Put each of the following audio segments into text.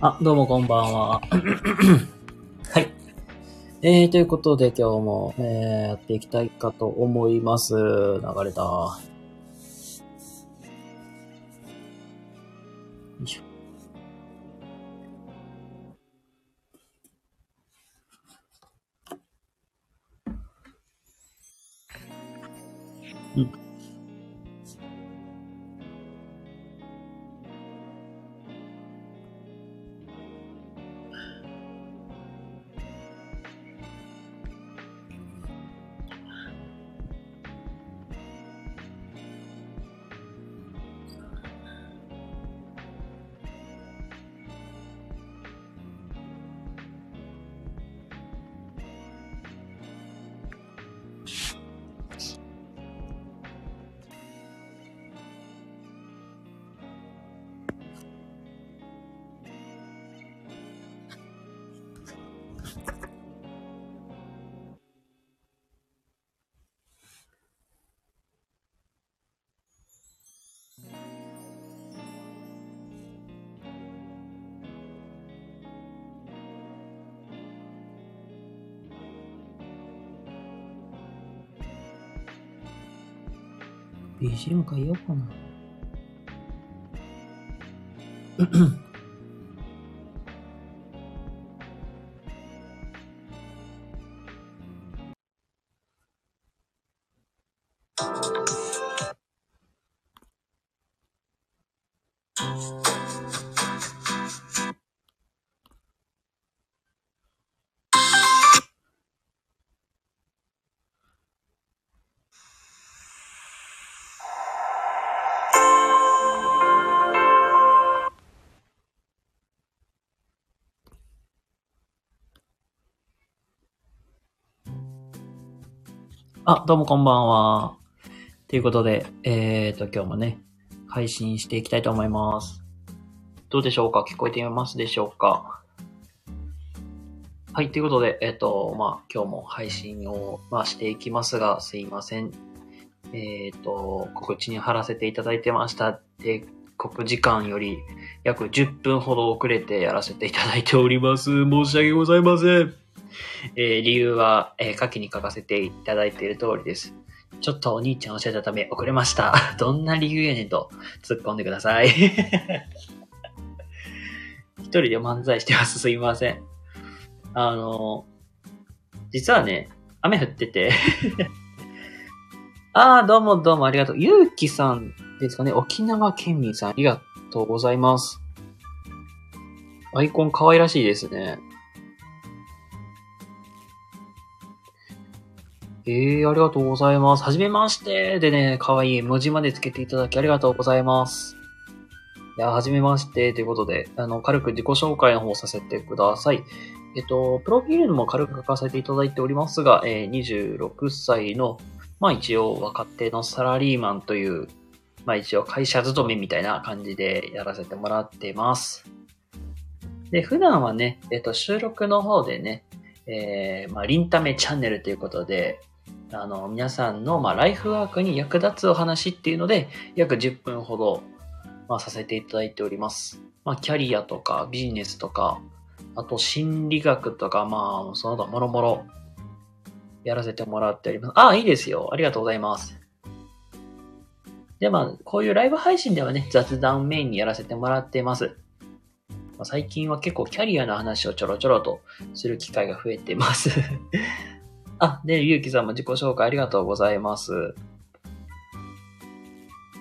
あ、どうもこんばんは。はい。えー、ということで今日も、えー、やっていきたいかと思います。流れた。BGM 変えようかな。あ、どうもこんばんは。ということで、えーと、今日もね、配信していきたいと思います。どうでしょうか？聞こえていますでしょうか？はい、ということで、えっ、ー、と、まあ、今日も配信を、まあ、していきますが、すいません。えっ、ー、と、告知に貼らせていただいてました。で、告時間より約10分ほど遅れてやらせていただいております。申し訳ございません。えー、理由は、えー、下記に書かせていただいている通りです。ちょっとお兄ちゃん教えたため遅れました。どんな理由やねんと突っ込んでください。一人で漫才してます。すいません。あの、実はね、雨降ってて ああ、どうもどうもありがとう。ゆうきさんですかね。沖縄県民さんありがとうございます。アイコン可愛らしいですね。ええー、ありがとうございます。はじめまして。でね、かわいい文字までつけていただきありがとうございます。いや、はじめまして。ということで、あの、軽く自己紹介の方させてください。えっと、プロフィールも軽く書かせていただいておりますが、えー、26歳の、まあ一応若手のサラリーマンという、まあ一応会社勤めみたいな感じでやらせてもらってます。で、普段はね、えっと、収録の方でね、えー、まあ、リンタメチャンネルということで、あの、皆さんの、まあ、ライフワークに役立つお話っていうので、約10分ほど、まあ、させていただいております。まあ、キャリアとか、ビジネスとか、あと、心理学とか、まあ、その他、もろもろ、やらせてもらっております。ああ、いいですよ。ありがとうございます。で、まあ、こういうライブ配信ではね、雑談メインにやらせてもらっています。まあ、最近は結構キャリアの話をちょろちょろとする機会が増えてますあ、で、ゆうきさんも自己紹介ありがとうございます。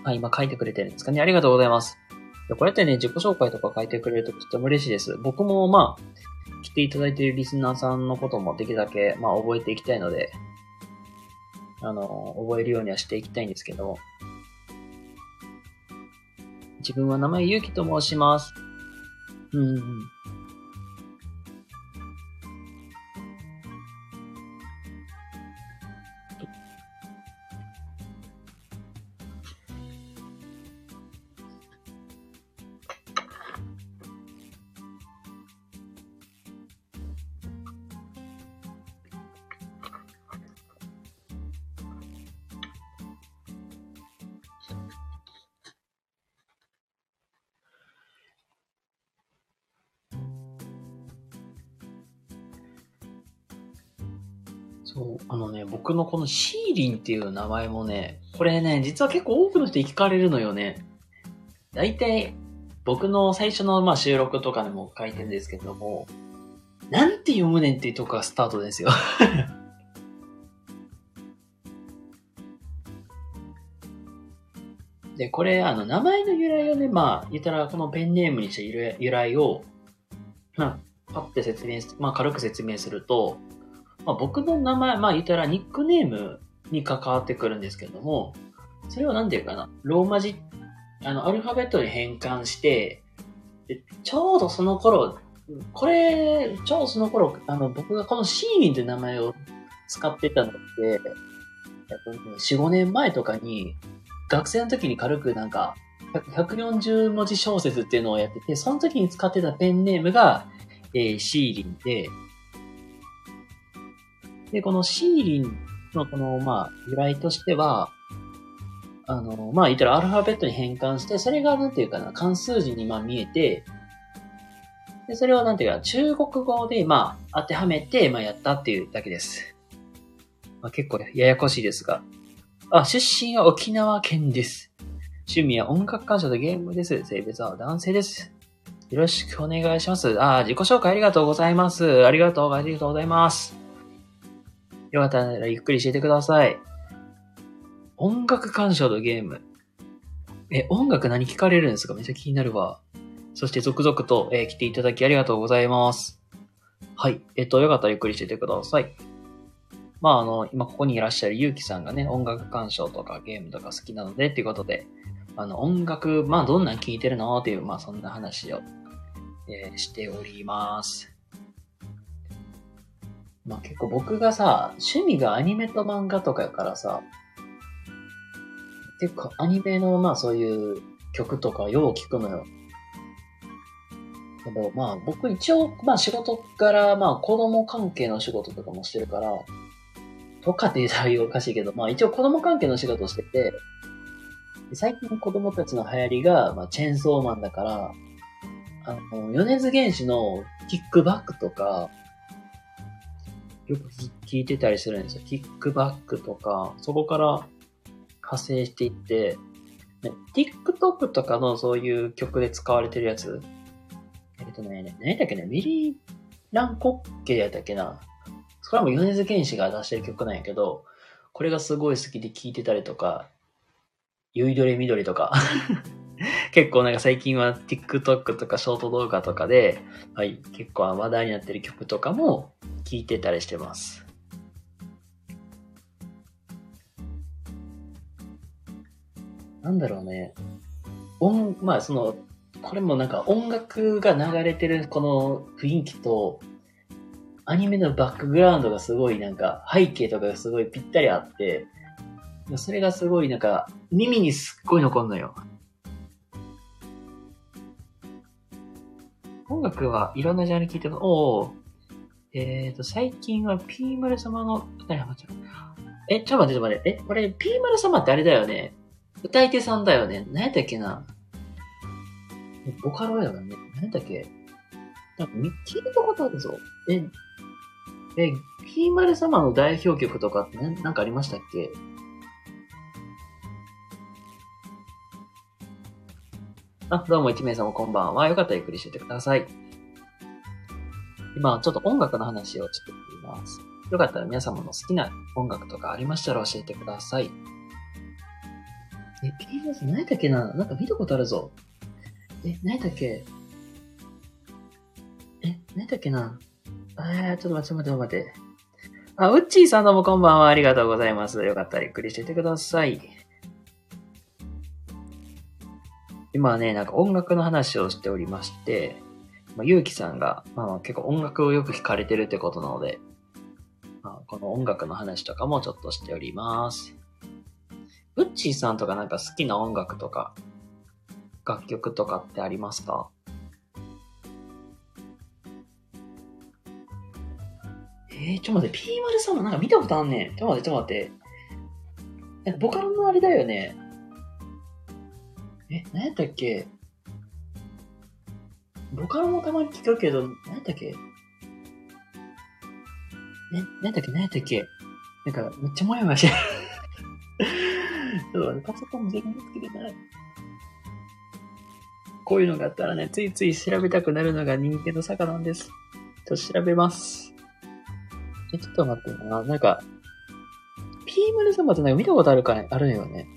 あ、今書いてくれてるんですかね。ありがとうございます。こうやってね、自己紹介とか書いてくれるととっても嬉しいです。僕もまあ、来ていただいているリスナーさんのこともできるだけ、まあ、覚えていきたいので、あの、覚えるようにはしていきたいんですけど、自分は名前ゆうきと申します。うん、うん。そう、あのね、僕のこのシーリンっていう名前もね、これね、実は結構多くの人聞かれるのよね。大体、僕の最初のまあ収録とかでも書いてるんですけども、なんて読むねんっていうとこがスタートですよ。で、これ、あの、名前の由来をね、まあ、言ったら、このペンネームにした由来を、まあ、パッて説明まあ、軽く説明すると、まあ、僕の名前、まあ、言ったらニックネームに関わってくるんですけども、それを何て言うかな、ローマ字、あの、アルファベットに変換して、でちょうどその頃、これ、ちょうどその頃、あの、僕がこのシーリンという名前を使ってたのって、4、5年前とかに、学生の時に軽くなんか、140文字小説っていうのをやってて、その時に使ってたペンネームが、えー、シーリンで、で、このシーリンのこの、まあ、由来としては、あの、まあ、言ったらアルファベットに変換して、それがなんていうかな、関数字にまあ見えて、で、それをなんていうか、中国語でまあ、当てはめて、まあ、やったっていうだけです。まあ、結構ややこしいですが。あ、出身は沖縄県です。趣味は音楽鑑賞とゲームです。性別は男性です。よろしくお願いします。あ、自己紹介ありがとうございます。ありがとう、ありがとうございます。よかったらゆっくり教えてください。音楽鑑賞とゲーム。え、音楽何聞かれるんですか？めっちゃ気になるわ。そして続々と、えー、来ていただきありがとうございます。はい。えっと、よかったらゆっくりしててください。まあ、あの、今ここにいらっしゃるゆうきさんがね、音楽鑑賞とかゲームとか好きなので、っていうことで、あの、音楽、まあ、どんなん聴いてるの？っていう、まあ、そんな話を、えー、しております。まあ、結構僕がさ、趣味がアニメと漫画とかやからさ、結構アニメの、まあ、そういう曲とかよう聞くのよ。けど、まあ、僕一応、まあ、仕事から、まあ、子供関係の仕事とかもしてるから、とかって言ったらおかしいけど、まあ一応子供関係の仕事してて、最近子供たちの流行りが、まあ、チェーンソーマンだから、あの、米津玄師のキックバックとか、よく聞いてたりするんですよ。キックバックとか、そこから派生していって、ね、TikTok とかのそういう曲で使われてるやつ、えっとね、何だっけね、ミリーランコッケやったっけなそれはもう米津玄師が出してる曲なんやけど、これがすごい好きで聴いてたりとか、ゆいどれみどりとか 結構なんか最近は TikTok とかショート動画とかで、はい、結構話題になってる曲とかも聴いてたりしてます。なんだろうね。音、まあその、これもなんか音楽が流れてるこの雰囲気と、アニメのバックグラウンドがすごいなんか、背景とかがすごいぴったりあって、それがすごいなんか、耳にすっごい残るのよ。楽はいろんなジャンル聴いてます。お。えっ、ー、と、最近はピーマル様の、え、ちょっと待って、ちょっと待って。え、これ、ピーマル様ってあれだよね。歌い手さんだよね。何やったっけな。ボカロだよね。何やったっけなんか、聞いたことあるぞ。え、え、ピーマル様の代表曲とかって何かありましたっけ？あ、どうも一名様こんばんは。よかったらゆっくりしててください。今、ちょっと音楽の話をしています。よかったら皆様の好きな音楽とかありましたら教えてください。え、ピーマル様何やったっけな？なんか見たことあるぞ。え、何やったっけ？え、何やったっけな？えー、ちょっと待って、ちょっと待って、あ、うっちーさんどうもこんばんは。ありがとうございます。よかったらゆっくりしててください。今ね、なんか音楽の話をしておりまして、まあ、ゆうきさんが、まあ、結構音楽をよく弾かれてるってことなので、まあ、この音楽の話とかもちょっとしております。うっちーさんとかなんか好きな音楽とか、楽曲とかってありますか？えー、ちょっと待って、ピーマル様なんか見たことあんねん。ちょっと待って、ちょっと待って。ボカロのあれだよね。え、何やったっけ？ボカロもたまに聞くけど、何やったっけ？え、何やったっけ？何やったっけ？なんか、めっちゃもやもやしてる。ちょっと待ってパソコン全然つけてない。こういうのがあったらね、ついつい調べたくなるのが人間の坂なんです。ちょっと調べます。え、ちょっと待ってな。なんか、ピーマル様ってなんか見たことあるかね？あるよね。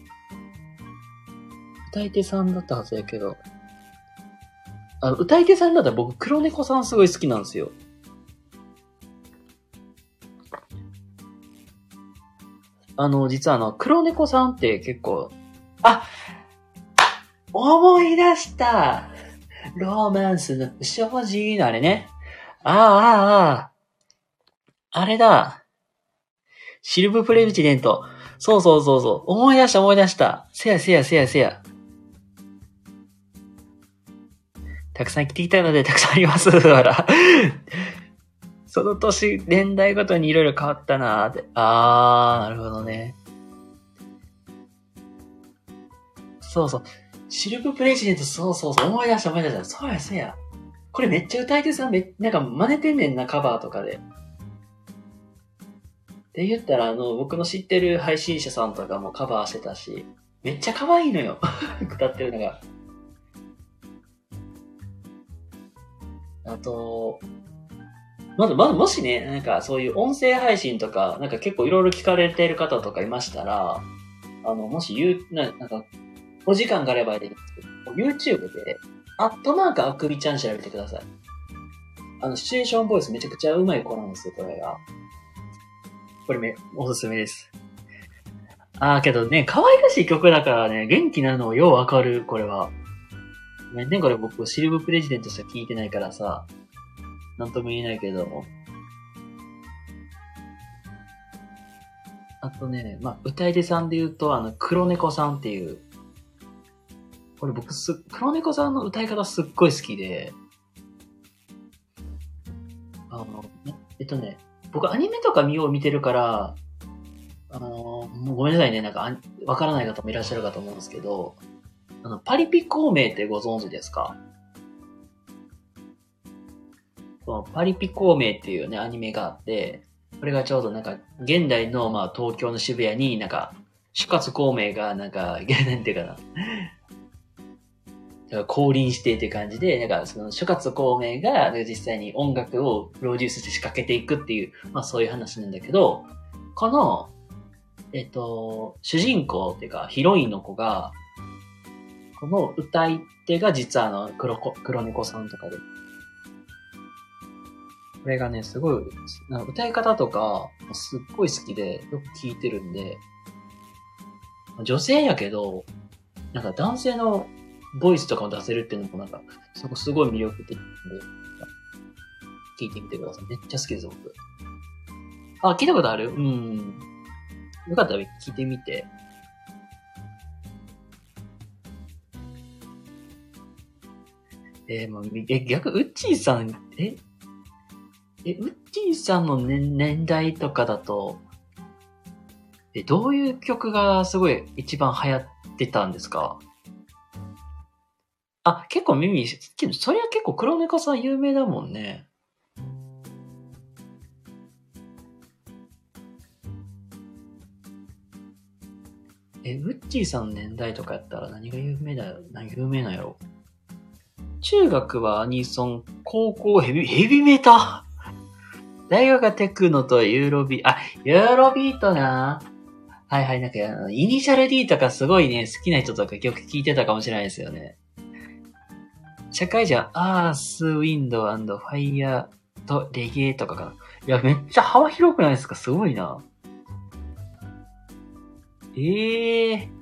歌い手さんだったはずやけど。あの、歌い手さんだったら僕、黒猫さんすごい好きなんですよ。あの、実はあの、黒猫さんって結構、あ思い出したローマンスの不正直のあれね。ああ、ああ、ああ。あれだ。シルブプレジデント。そうそうそうそう。思い出した思い出した。せやせやせやせや。たくさん来てきたのでたくさんあります。ほら。その年、年代ごとにいろいろ変わったなーって。あー、なるほどね。そうそう。シルブプレジデント、そうそうそう。思い出した思い出した。そうや、そうや。これめっちゃ歌い手さんめ、なんか真似てんねんな、カバーとかで。って言ったら、あの、僕の知ってる配信者さんとかもカバーしてたし、めっちゃ可愛いのよ。歌ってるのが。あと、まだ、まだもしね、なんかそういう音声配信とか、なんか結構いろいろ聞かれている方とかいましたら、あの、もし言う、ななんか、お時間があればいいんですけど、YouTube で、アットマークあくびちゃん調べてください。あの、シチュエーションボイスめちゃくちゃうまい子なんですよ、これが。これめ、おすすめです。あー、けどね、可愛らしい曲だからね、元気なのようわかる、これは。ごめんね、これ僕、シルブプレジデントしか聞いてないからさ、なんとも言えないけど。あとね、まあ、歌い手さんで言うと、あの、黒猫さんっていう、これ僕す、黒猫さんの歌い方すっごい好きで、あの、えっとね、僕アニメとか見よう見てるから、あの、もうごめんなさいね、なんか、わからない方もいらっしゃるかと思うんですけど、あの、パリピ孔明ってご存知ですか？そのパリピ孔明っていうね、アニメがあって、これがちょうどなんか、現代のまあ東京の渋谷になんか、諸葛孔明がなんか、なんていうかな、降臨してって感じで、なんかその諸葛孔明が実際に音楽をプロデュースして仕掛けていくっていう、まあそういう話なんだけど、この、えっと、主人公っていうかヒロインの子が、この歌い手が実はあの黒子、黒猫さんとかで。これがね、すごい、歌い方とか、すっごい好きで、よく聴いてるんで、女性やけど、なんか男性のボイスとかを出せるっていうのもなんか、そこすごい魅力的なんで、聞いてみてください。めっちゃ好きです、僕。あ、聞いたことある？うん。よかったら聞いてみて。えー、もう、え、逆、ウッチーさん、え？え、ウッチーさんの年年代とかだと、え、どういう曲がすごい一番流行ってたんですか？あ、結構耳、けど、そりゃ結構黒猫さん有名だもんね。え、ウッチーさんの年代とかやったら何が有名だよ、何有名なんやろ？中学はアニソン、高校ヘビ、ヘビメータ？ー大学はテクノとユーロビー、あ、ユーロビートなはいはい、なんか、イニシャル D とかすごいね、好きな人とか曲聴いてたかもしれないですよね。社会人はアース、ウィンドウファイヤーとレゲエとかかな。いや、めっちゃ幅広くないですか？すごいな。ええー。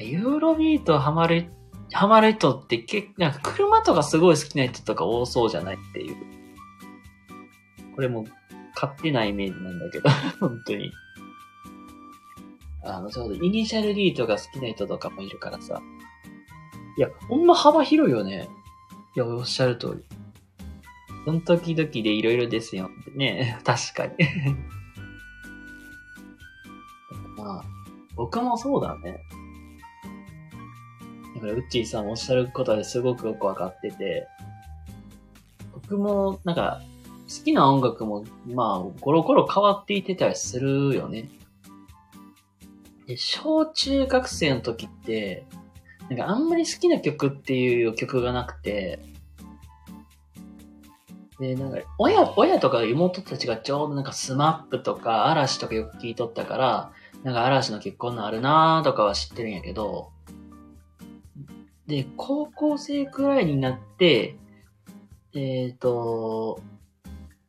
ユーロビートハマる、ハマる人って結構、なんか車とかすごい好きな人とか多そうじゃないっていう。これも勝手なイメージなんだけど、本当に。あの、ちょうどイニシャル D とか好きな人とかもいるからさ。いや、ほんま幅広いよね。いや、おっしゃる通り。その時々でいろいろですよ。ね、確かに。まあ、僕もそうだね。だから、ウッチーさんおっしゃることですごくよくわかってて、僕も、なんか、好きな音楽も、まあ、コロコロ変わっていってたりするよね。で、小中学生の時って、なんかあんまり好きな曲っていう曲がなくて、で、なんか、親、親とか妹たちがちょうどなんかスマップとか嵐とかよく聞いとったから、なんか嵐の結婚のあるなーとかは知ってるんやけど、で、高校生くらいになって、えっ、と、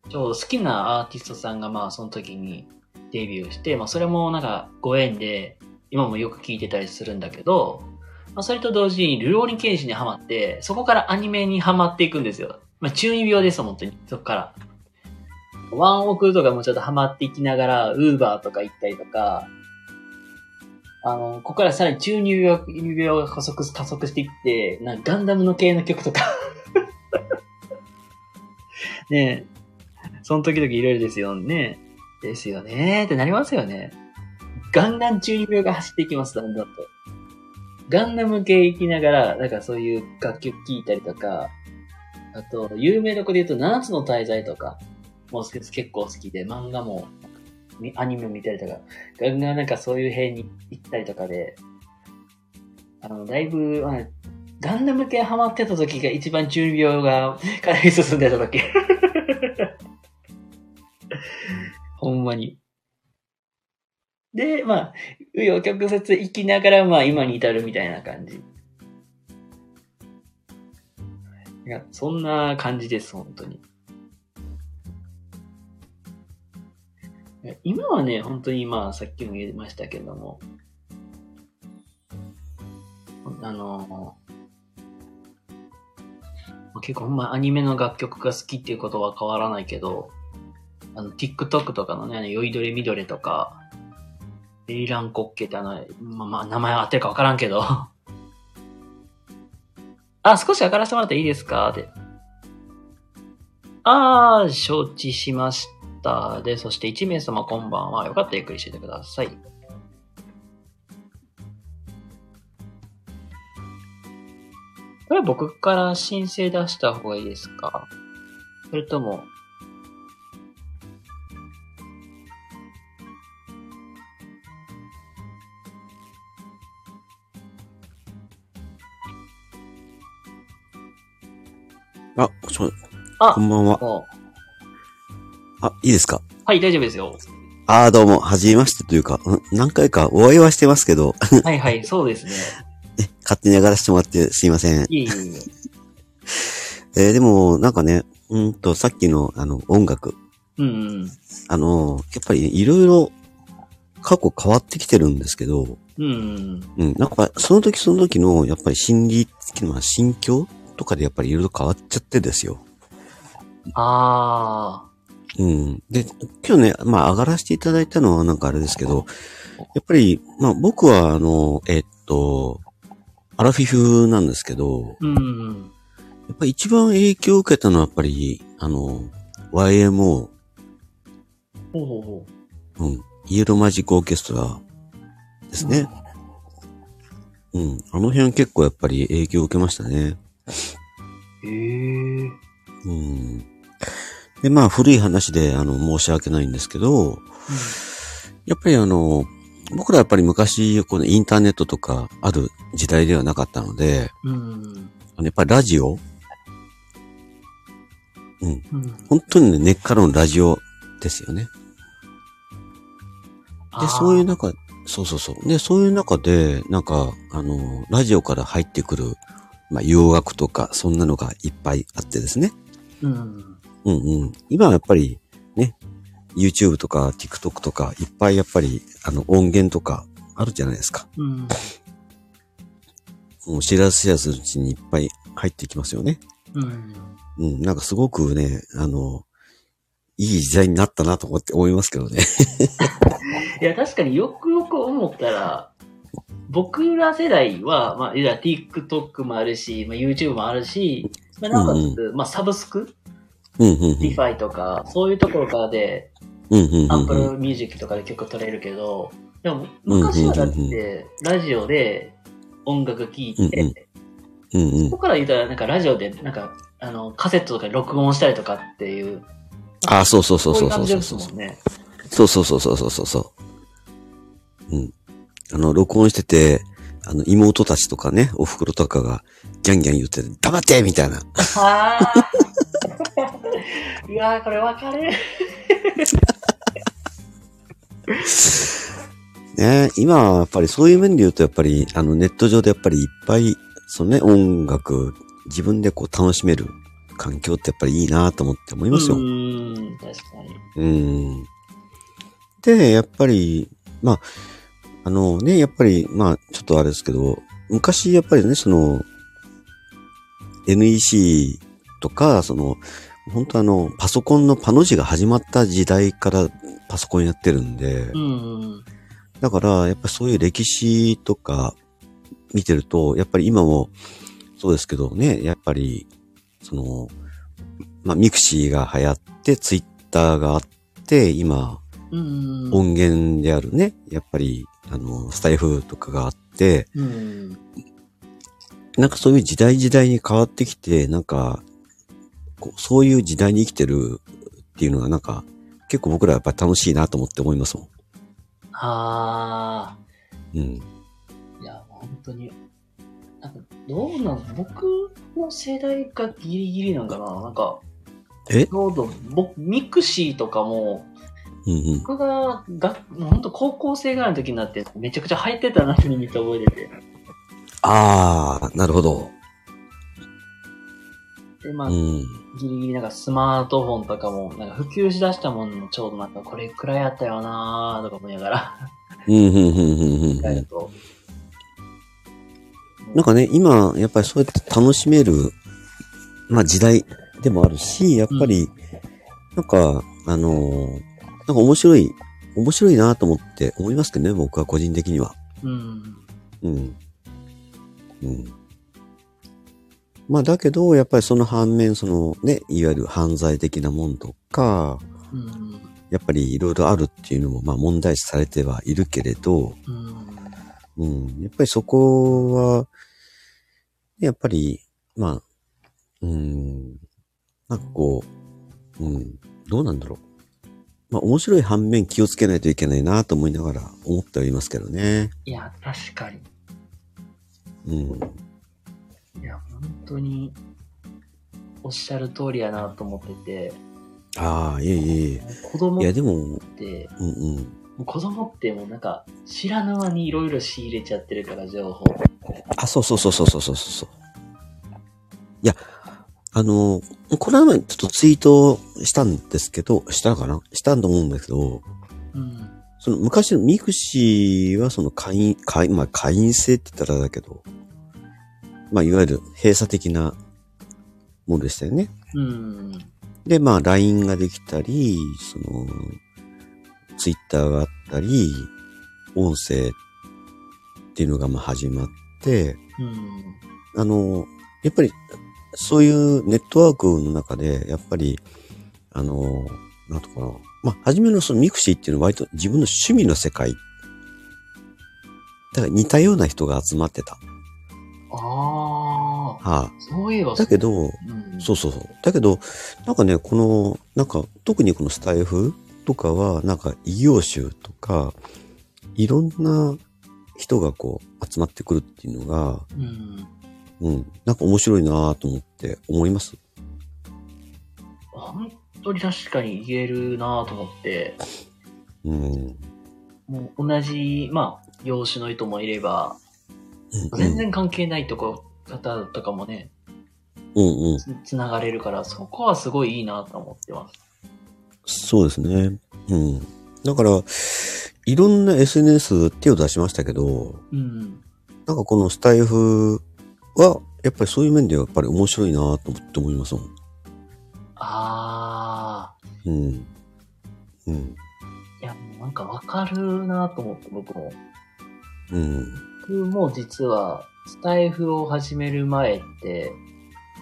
ちょうど好きなアーティストさんがまあその時にデビューして、まあそれもなんかご縁で今もよく聞いてたりするんだけど、まあそれと同時にルローニケンシにハマって、そこからアニメにハマっていくんですよ。まあ中二病です、本当に。そこから。ワンオクとかもちょっとハマっていきながら、ウーバーとか行ったりとか、あの、ここからさらに中二病病が加速、加速していって、なんかガンダムの系の曲とか。ねえ。その時々いろいろですよね。ですよねってなりますよね。ガンダム中二病が走っていきます、だんだんと。ガンダム系行きながら、なんかそういう楽曲聴いたりとか、あと、有名どこで言うと、七つの大罪とか、もう結構好きで、漫画も、みアニメ見たりとか、ガンガンなんかそういう辺に行ったりとかで、あの、だいぶ、まあ、ガンダム系ハマってた時が一番中二病が かなり進んでた時。ほんまに。で、まあ、紆余曲折行きながら、まあ今に至るみたいな感じ。いや、そんな感じです、本当に。今はね、本当にまあ、さっきも言いましたけども、あの、結構ほんまアニメの楽曲が好きっていうことは変わらないけど、あの、TikTok とかのね、あの、酔いどれみどれとか、ベリランコッケってあの、まあ、まあ、名前合ってるかわからんけど、あ、少し上がらせてもらっていいですか？って。あー、承知しました。で、そして1名様こんばんは。よかったらゆっくりしててください。これは僕から申請出した方がいいですか？それとも、あ、ちょ、あこんばんは。もあ、いいですか？うはい、大丈夫ですよ。あーどうも、はじめましてというか、ん？何回かお会いはしてますけど、はいはい、そうですね。え 勝手に上がらせてもらってすいません。いえいえいえ。えーでも、なんかね、うんと、さっきの、あの、音楽。うんうん。あの、やっぱりいろいろ、過去変わってきてるんですけど、うんうん。うん、なんか、その時その時の、やっぱり心理的な、心境とかでやっぱりいろいろ変わっちゃってですよ。あうん。で、今日ね、まあ上がらせていただいたのはなんかあれですけど、やっぱり、まあ僕はあの、えっと、アラフィフなんですけど、ー。うんうん。やっぱり一番影響を受けたのはやっぱり、あの、YMO、ほうほうほうん、イエローマジックオーケストラですね。うん。あの辺結構やっぱり影響を受けましたね。う。へえ。うん。で、まあ古い話で、あの、申し訳ないんですけど、やっぱりあの、僕らやっぱり昔、このインターネットとかある時代ではなかったので、うん。うん。あのやっぱりラジオ、うん。本当にね、根っからのラジオですよね。で、そういう中、そうそうそう。で、そういう中で、なんか、あの、ラジオから入ってくる、まあ、洋楽とか、そんなのがいっぱいあってですね。うん。うんうん。今はやっぱり、ね、YouTube とか TikTok とか、いっぱいやっぱり、あの、音源とか、あるじゃないですか。うん。もう知らず知らずのうちにいっぱい入ってきますよね。うん。うん、なんかすごくね、あの、いい時代になったなと思って思いますけどね。いや、確かによくよく思ったら、僕ら世代は、まあ、いや TikTok もあるし、まあ、YouTube もあるし、まあ、なおかつ、まあ、サブスク、うん、うん、うん。Spotify とか、そういうところからで、うん、うん、うん。Apple Music とかで曲取れるけど、でも、昔はだって、ラジオで音楽聴いて、うん、うんそ。こから言うたら、なんかラジオで、なんか、あの、カセットとかで録音したりとかっていうあ、そうそうそうそうそうそうそう。そうそうそうそうそうそうそう。うん。あの、録音してて、あの、妹たちとかね、お袋とかが、ギャンギャン言ってて、黙ってみたいな。ああ。いやー、これわかる。ね今はやっぱりそういう面で言うと、やっぱり、あの、ネット上でやっぱりいっぱい、そのね、音楽、自分でこう楽しめる環境ってやっぱりいいなと思って思いますよ。うーん、確かに。うん。で、やっぱり、まあ、あのね、やっぱり、まあ、ちょっとあれですけど、昔やっぱりね、その、NEC とか、その、本当あの、パソコンのパの字が始まった時代からパソコンやってるんで、うん。だから、やっぱそういう歴史とか見てると、やっぱり今もそうですけどね、やっぱり、その、まあ、ミクシーが流行って、ツイッターがあって、今、うん。音源であるね、やっぱり、あの、スタエフとかがあって、うん。なんかそういう時代時代に変わってきて、なんか、こうそういう時代に生きてるっていうのがなんか、結構僕らやっぱり楽しいなと思って思いますもあん。うん。ー。いや、本当に。なんか、どうなん僕の世代がギリギリなんかななんか、え？ちょうど、僕、ミクシーとかも、うんうん。僕が、が、本当高校生ぐらいの時になって、めちゃくちゃ流行ってたなってめっちゃ覚えてて。あー、なるほど。で、まあ、うん。ギリギリなんかスマートフォンとかも、なんか普及しだしたもんもちょうどなんかこれくらいあったよなーとか思いながら、うん、うん、うん、うん。なんかね、今、やっぱりそうやって楽しめる、まあ時代でもあるし、やっぱり、なんか、あのーなんか面白い、面白いなと思って思いますけどね、僕は個人的には。うん。うん。うん。まあだけど、やっぱりその反面、そのね、いわゆる犯罪的なもんとか、うん。やっぱりいろいろあるっていうのも、まあ問題視されてはいるけれど、うん。うん。やっぱりそこは、やっぱり、まあ、うん。なんかこう、うん。どうなんだろう。まあ面白い反面気をつけないといけないなと思いながら思ってはいますけどね。いや、確かに。うん。いや、本当に、おっしゃる通りやなと思ってて、ああ、いえいえ。子供っいやでも、て、うんうん。もう子供ってもうなんか、知らぬ間にいろいろ仕入れちゃってるから、情報。あ、そうそうそうそうそうそうそう。いや、あの、この前ちょっとツイートしたんですけど、したかな？したと思うんだけど、うん。その昔のミクシーはその会員、会員、まあ会員制って言ったらだけど、まあいわゆる閉鎖的なものでしたよね。うん。で、まあ LINE ができたり、その、Twitter があったり、音声っていうのがまあ始まって、うん。あの、やっぱり、そういうネットワークの中で、やっぱり、あの、なんとかな。まあ、初めのそのミクシーっていうのは割と自分の趣味の世界。だから似たような人が集まってた。ああ、はそういえばあ、だけど、うん、そうそうそう。だけど、なんかね、この、なんか、特にこのスタエフとかは、なんか異業種とか、いろんな人がこう、集まってくるっていうのが、うん。うん、なんか面白いなと思って思います？本当に確かに言えるなと思って、うん。もう同じ、まあ、業種の人もいれば、うん全然関係ないとこ、方とかもね、うんうん。つつながれるから、そこはすごいいいなと思ってます。そうですね。うん。だから、いろんな SNS 手を出しましたけど、うん。なんかこのスタイフは、やっぱりそういう面ではやっぱり面白いなと思って思いますもん。ああ、うん。うん。いや、もうなんかわかるなと思って、僕も。うん。僕も実は、スタイフを始める前って、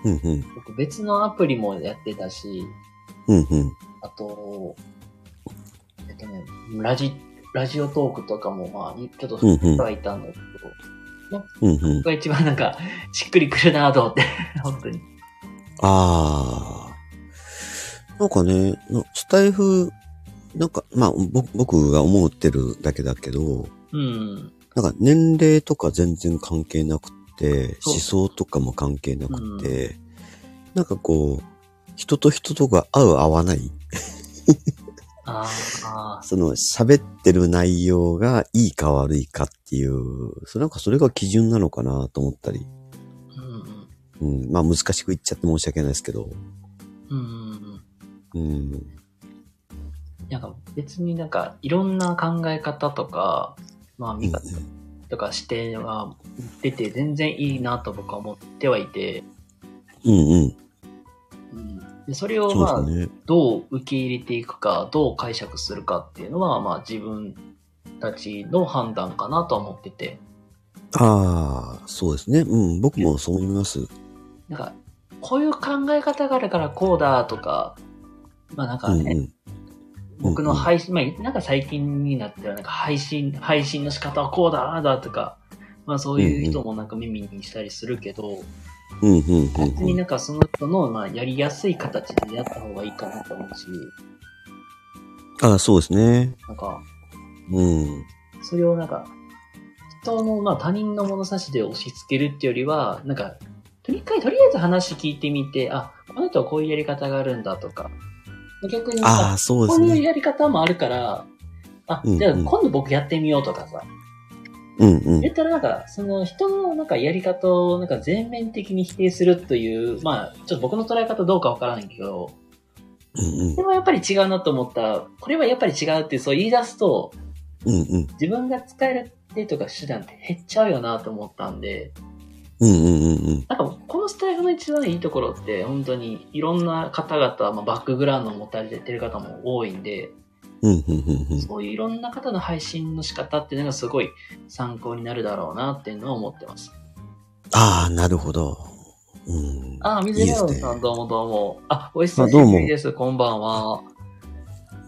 うんうん。僕別のアプリもやってたし、うんうん。あと、えっとね、ラジ、ラジオトークとかも、まあ、ちょっとうんうん。はいたんだけど、うんうん。が一番なんか、しっくりくるなと思って、本当に。ああ。なんかね、のスタイフ、なんか、まあ、ぼ僕が思ってるだけだけど、うん。なんか年齢とか全然関係なくて、思想とかも関係なくて、なんかこう、人と人とが合う合わない、ああ、その喋ってる内容がいいか悪いかっていう、それなんかそれが基準なのかなと思ったり、うんうん。うん、まあ難しく言っちゃって申し訳ないですけど、うんうんうん。うん、なんか別になんかいろんな考え方とか、まあ見方とか視点は出て全然いいなと僕は思ってはいて、うんうん、うん、でそれをそまあ。どう受け入れていくか、どう解釈するかっていうのはまあ自分たちの判断かなとは思ってて、ああ、そうですね。うん、僕もそう思います。なんかこういう考え方があるからこうだとか、まあなんかね、うんうん。僕の配信、まあ、なんか最近になっては、なんか配信、配信の仕方はこうだ、ああだとか、まあそういう人もなんか耳にしたりするけど、うんうんうんうん。別になんかその人の、まあやりやすい形でやった方がいいかなと思うし、ああ、そうですね。なんか、うん。それをなんか、人の、まあ他人の物差しで押し付けるっていうよりは、なんか、とりあえず、とりあえず話聞いてみて、あ、この人はこういうやり方があるんだとか、逆に、ああ、そうでこういうすね。やり方もあるから、あ、うんじゃあうん今度僕やってみようとかさ、うんうん。言ったらなんか、その人のなんかやり方をなんか全面的に否定するという、まあ、ちょっと僕の捉え方どうかわからないけど、うんでもやっぱり違うなと思った、これはやっぱり違うってそう言い出すと、うん。うんうん。自分が使える手とか手段って減っちゃうよなと思ったんで、うんうんうんうん。なんかこのスタイルの一番いいところって、本当にいろんな方々、まあ、バックグラウンドを持たれてる方も多いんで、うんうんうんうん。そういういろんな方の配信の仕方っていうのがすごい参考になるだろうなっていうのは思ってます。ああ、なるほど。うん。あ、水いいですね野さん、どうもどうも。あ、お久しあどうもぶりです。こんばんは。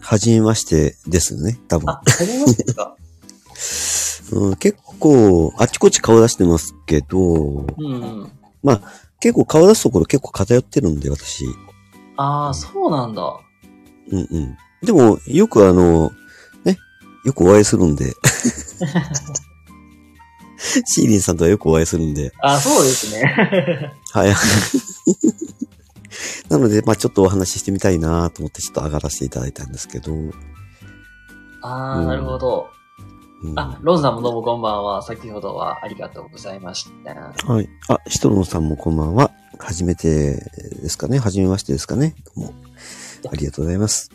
はじめましてですね、多分。あ、はじめましてか うん、結構、あちこち顔出してますけど、うん。結構顔出すところ結構偏ってるんで、私。ああ、そうなんだ。うんうん。でも、よくあの、ね、よくお会いするんで。シーリンさんとはよくお会いするんで。あそうですね。はい。なので、まあちょっとお話ししてみたいなと思ってちょっと上がらせていただいたんですけど。うんああ、なるほど。あ、ロンさんもどうもこんばんは。先ほどはありがとうございました。はい。あ、シトロンさんもこんばんは。初めてですかね。初めましてですかね。どうも。ありがとうございます。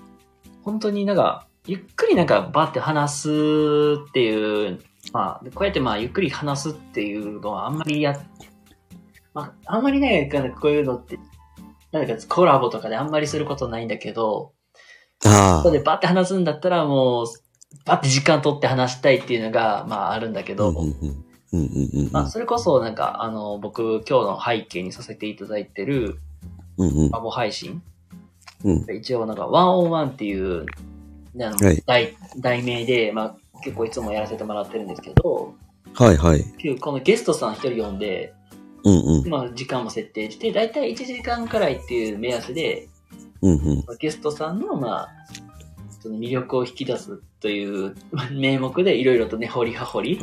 本当になんか、ゆっくりなんかバって話すっていう、まあ、こうやってまあ、ゆっくり話すっていうのはあんまりや、まあ、あんまりね、こういうのって、なんかコラボとかであんまりすることないんだけど、あそれでバって話すんだったらもう、バって時間取って話したいっていうのが、まああるんだけあ。ど、うんうんうん。うんうんうんまあそれこそなんか、あの、僕今日の背景にさせていただいてるうん。うんうんラボ配信、うん一応なんか、ワンオンワンっていう、あのはい題題名で、まあ結構いつもやらせてもらってるんですけど、はいはい。このゲストさん一人呼んで、うんうん。まあ時間も設定して、だいたい1時間くらいっていう目安で、うんうん。ゲストさんの、まあ、その魅力を引き出すという名目でいろいろとね、掘り葉掘り、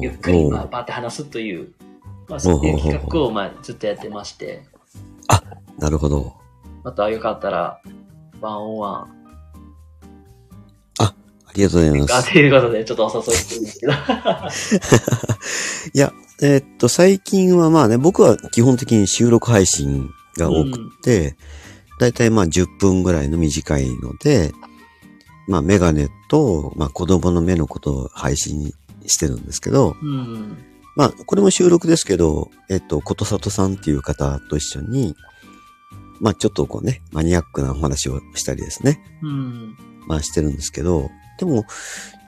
ゆっくり、まあ、バーって話すという、まあ、そういう企画を、まあ、ずっとやってまして、なるほど。またよかったら、ワンオンワン、ありがとうございまあ、す。ということで、ちょっとお誘いしてるんですけど。いや、えーっと、最近はまあね、僕は基本的に収録配信が多くて、だいたいまあ10分ぐらいの短いので、まあメガネと、まあ子供の目のことを配信してるんですけど、うん。まあこれも収録ですけど、えっと、ことさとさんっていう方と一緒に、まあちょっとこうね、マニアックなお話をしたりですね。うん。まあしてるんですけど、でも、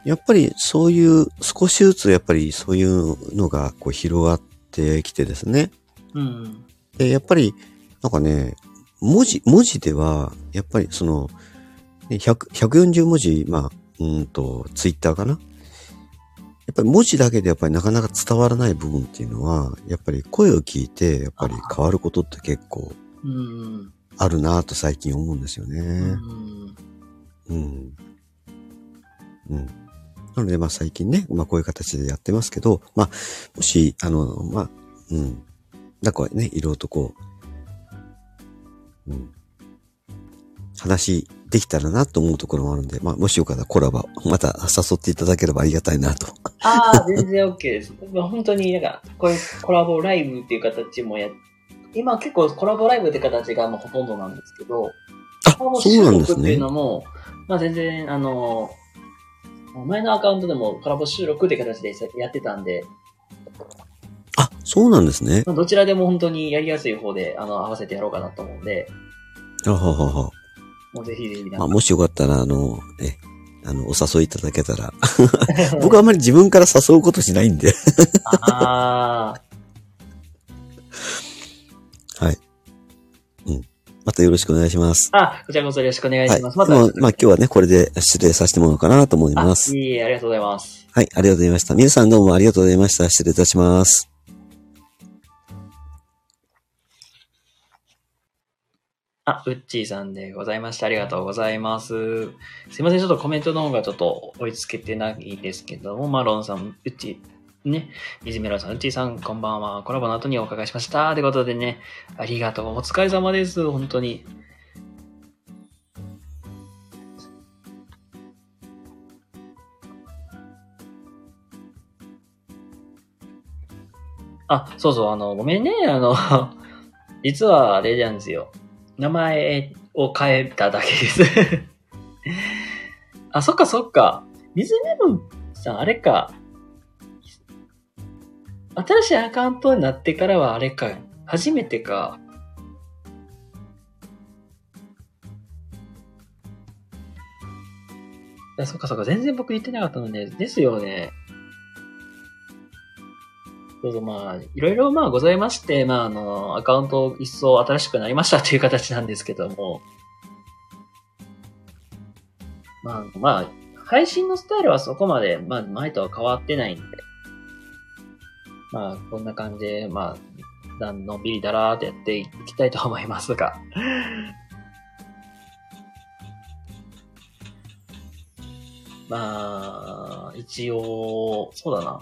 やっぱりそういう、少しずつやっぱりそういうのがこう広がってきてですね。うん。で、やっぱり、なんかね、文字、文字では、やっぱりその、ね100 140文字、まあ、うーんと、ツイッターかな。やっぱり文字だけでやっぱりなかなか伝わらない部分っていうのは、やっぱり声を聞いて、やっぱり変わることって結構うん。あるなぁと最近思うんですよね。うん。うん。うん。なので、まあ最近ね、まあこういう形でやってますけど、まあ、もし、あの、まあ、うん。なんかね、いろいろとこう、うん。話できたらなと思うところもあるんで、まあもしよかったらコラボ、また誘っていただければありがたいなと。ああ、全然 OK です。まあ、本当になんか、こういうコラボライブっていう形もやっ今結構コラボライブって形がまあほとんどなんですけど、あそうなんですね収録っていう。のも、まあ全然、あの、前のアカウントでもコラボ収録って形でやってたんで、あ、そうなんですね。まあどちらでも本当にやりやすい方で、あの、合わせてやろうかなと思うんで、あははは。もうぜひぜひまあもしよかったら、あの、え、あの、お誘いいただけたら。僕はあんまり自分から誘うことしないんで。ああ、はい。うん。またよろしくお願いします。あ、こちらこそよろしくお願いはい。します。また、まあ今日はね、これで失礼させてもらおうかなと思いあます。いえいえ、ありがとうございます。はい、ありがとうございました。皆さんどうもありがとうございました。失礼いたします。あ、ウッチーさんでございました。ありがとうございます。すいません、ちょっとコメントの方がちょっと追いつけてないですけども、マロンさん、ウッチー、ね、水村さん、ウッチーさん、こんばんは。コラボの後にお伺いしました。ということでね、ありがとう。お疲れ様です。本当に。あ、そうそう、あの、ごめんね、あの、実はあれなんですよ。名前を変えただけです。あ、そっかそっか。水メモンさん、あれか。新しいアカウントになってからはあれか。初めてか。あそっかそっか。全然僕言ってなかったので、ですよね。どうぞまあ、いろいろまあございまして、まああの、アカウント一層新しくなりましたという形なんですけども、まあまあ、配信のスタイルはそこまで、まあ前とは変わってないんで、まあこんな感じで、まあ、だのんびりだらーっとやっていきたいと思いますが、まあ、一応、そうだな。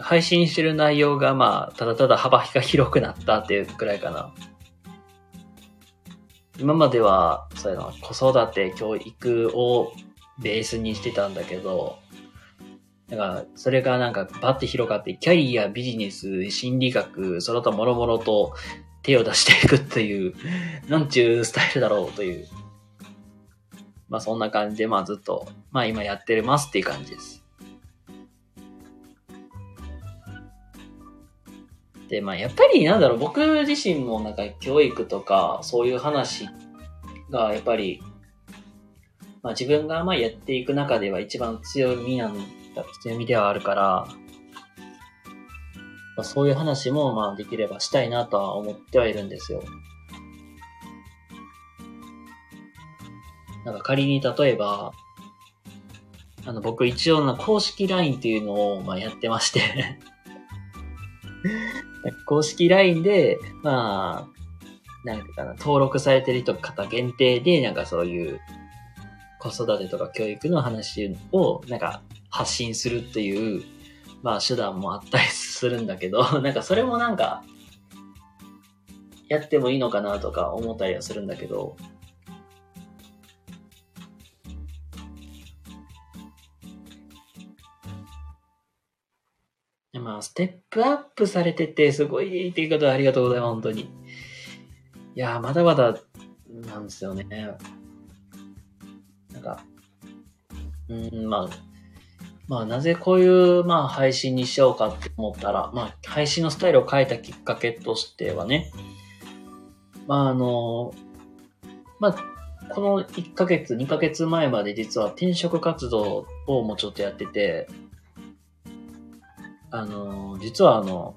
配信してる内容がまあ、ただただ幅が広くなったっていうくらいかな。今までは、そうやな、子育て、教育をベースにしてたんだけど、なんか、それがなんかバッて広がって、キャリア、ビジネス、心理学、その他諸々と手を出していくっていう、なんちゅうスタイルだろうという。まあそんな感じで、まあずっと、まあ今やってますっていう感じです。で、まあやっぱりなんだろう、僕自身もなんか教育とかそういう話がやっぱり、まあ自分がまあやっていく中では一番強みなんだ、強みではあるから、まあ、そういう話もまあできればしたいなとは思ってはいるんですよ。なんか仮に例えば、あの僕一応な公式 LINE っていうのをまあやってまして公式 LINE で、まあ、なんかな、登録されてる人方限定で、なんかそういう子育てとか教育の話をなんか発信するっていう、まあ手段もあったりするんだけど、なんかそれもなんか、やってもいいのかなとか思ったりはするんだけど、まあ、ステップアップされてて、すごいっていうことはありがとうございます、本当に。いやー、まだまだ、なんですよね。なんか、うん、まあ、まあ、なぜこういう、まあ、配信にしようかって思ったら、まあ、配信のスタイルを変えたきっかけとしてはね、まあ、あの、まあ、この1ヶ月、2ヶ月前まで実は転職活動をもうちょっとやってて、あの、実はあの、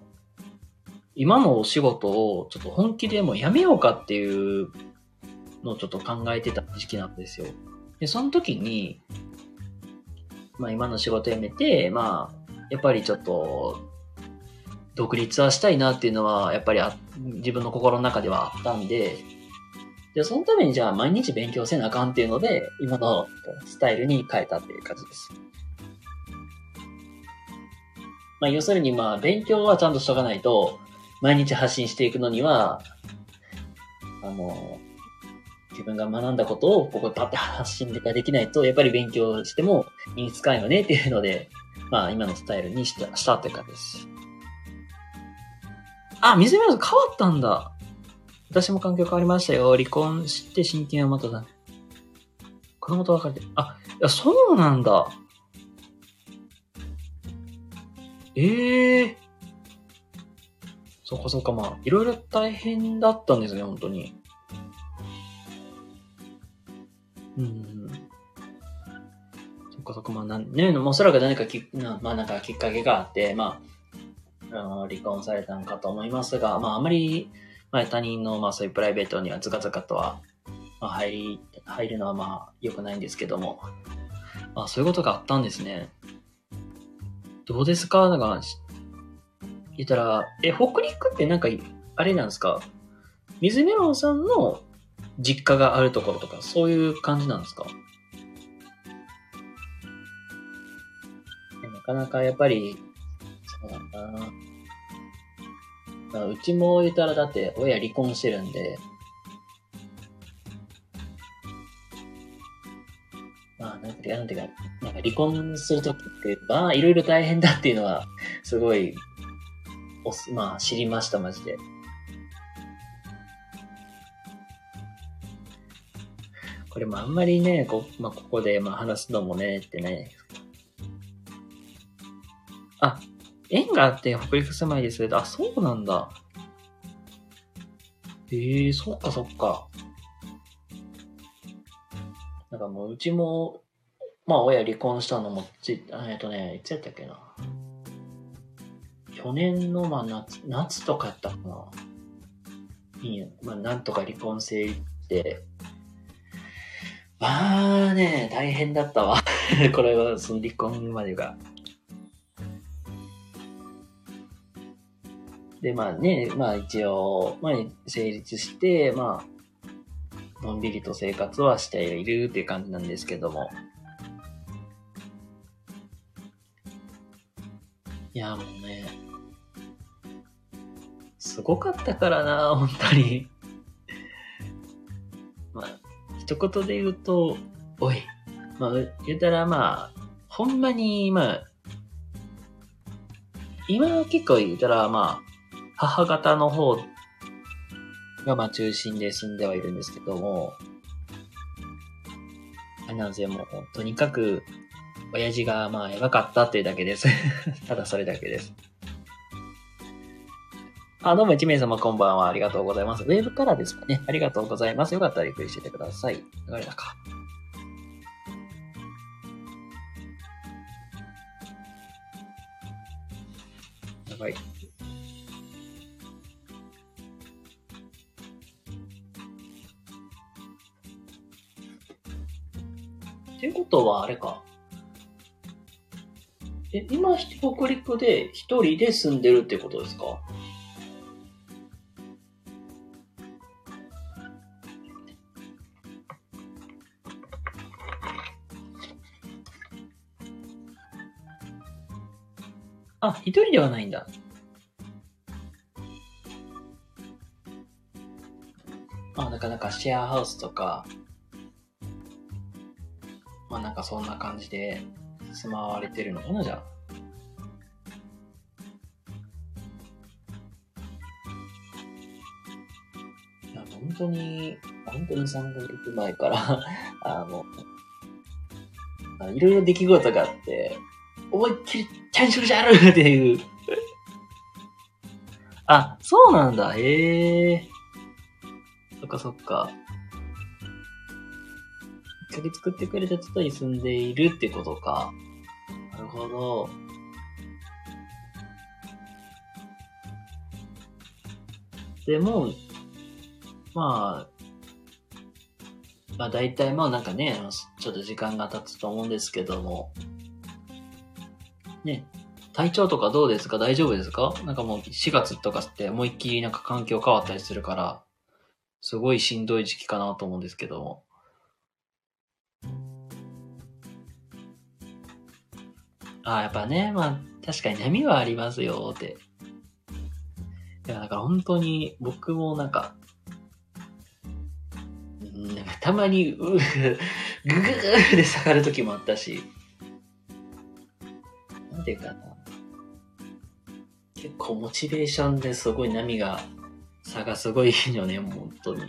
今のお仕事をちょっと本気でもうやめようかっていうのをちょっと考えてた時期なんですよ。で、その時に、まあ今の仕事辞めて、まあ、やっぱりちょっと、独立はしたいなっていうのは、やっぱりあ自分の心の中ではあったんで、で、そのためにじゃあ毎日勉強せなあかんっていうので、今のスタイルに変えたっていう感じです。まあ、要するにまあ、勉強はちゃんとしとかないと、毎日発信していくのには、あの、自分が学んだことをここパッて発信ができないと、やっぱり勉強しても身につかんよねっていうので、まあ今のスタイルにしたしたって感じです。あ、水村さん変わったんだ。私も環境変わりましたよ。離婚して親権をまただ。子供と別れて。あ、いや、そうなんだ。ええそっかそっか、まあ、いろいろ大変だったんですね、本当に。うん。そっかそっか、まあ、なんね、まあおそらく何かき、なまあ、なんかきっかけがあって、まあ、あ離婚されたのかと思いますが、まあ、あまり、まあ、他人の、まあ、そういうプライベートにはズカズカとは、まあ、入り、入るのはまあ、良くないんですけども、まあ、そういうことがあったんですね。どうですか？なんか、言ったら、え、北陸ってなんか、あれなんですか？水メロンさんの実家があるところとか、そういう感じなんですか？なかなかやっぱり、そうな。んだな。うちも言ったらだって親離婚してるんで、まあなんていうか、なんていうか、なんか離婚するときって、まあいろいろ大変だっていうのは、すごい、おす、まあ知りました、マジで。これもあんまりね、こ,、まあ、ここでまあ話すのもね、ってね。あ、縁があって北陸住まいです。あ、そうなんだ。ええそっかそっか。なんかもううちも、まあ親離婚したのもち、えっとね、いつやったっけな。去年のまあ夏、夏とかやったかな。いいよ。まあなんとか離婚成立って、まあね、大変だったわ。これは、その離婚までが。で、まあね、まあ一応、まあ成立して、まあ、のんびりと生活はしているっていう感じなんですけども。いや、もうね、すごかったからな、本当に。まあ、一言で言うと、おい、まあ、言ったらまあ、ほんまに、まあ、今結構言ったらまあ、母方の方がまあ中心で住んではいるんですけども、あれなんですよ、もう、とにかく、親父がまあやばかったっていうだけです。ただそれだけです。あ、どうも一名様こんばんは。ありがとうございます。ウェブからですかね。ありがとうございます。よかったらゆっくりしててください。流れたか？やばい。ていうことは、あれか。え、今、北陸で一人で住んでるってことですか？あ、一人ではないんだ。あ、なかなかシェアハウスとか、かそんな感じで住まわれてるのかな、じゃあ。いや、本当に、本当に3ヶ月前から、あの、いろいろ出来事があって、思いっきりチャンシュルジャールっていう。あ、そうなんだ。へえ。そっかそっか。1ヶ月作ってくれた人に住んでいるってことか。なるほど。でも、まあ、まあ大体まあなんかね、ちょっと時間が経つと思うんですけども、ね、体調とかどうですか？大丈夫ですか？なんかもう4月とかって思いっきりなんか環境変わったりするから、すごいしんどい時期かなと思うんですけども。ああ、やっぱね、まあ、確かに波はありますよって。いや、だから本当に僕もなんか、なんかたまに、うぐぐぐーで下がる時もあったし、なんていうかな。結構モチベーションですごい波が、差がすごいよね、本当に。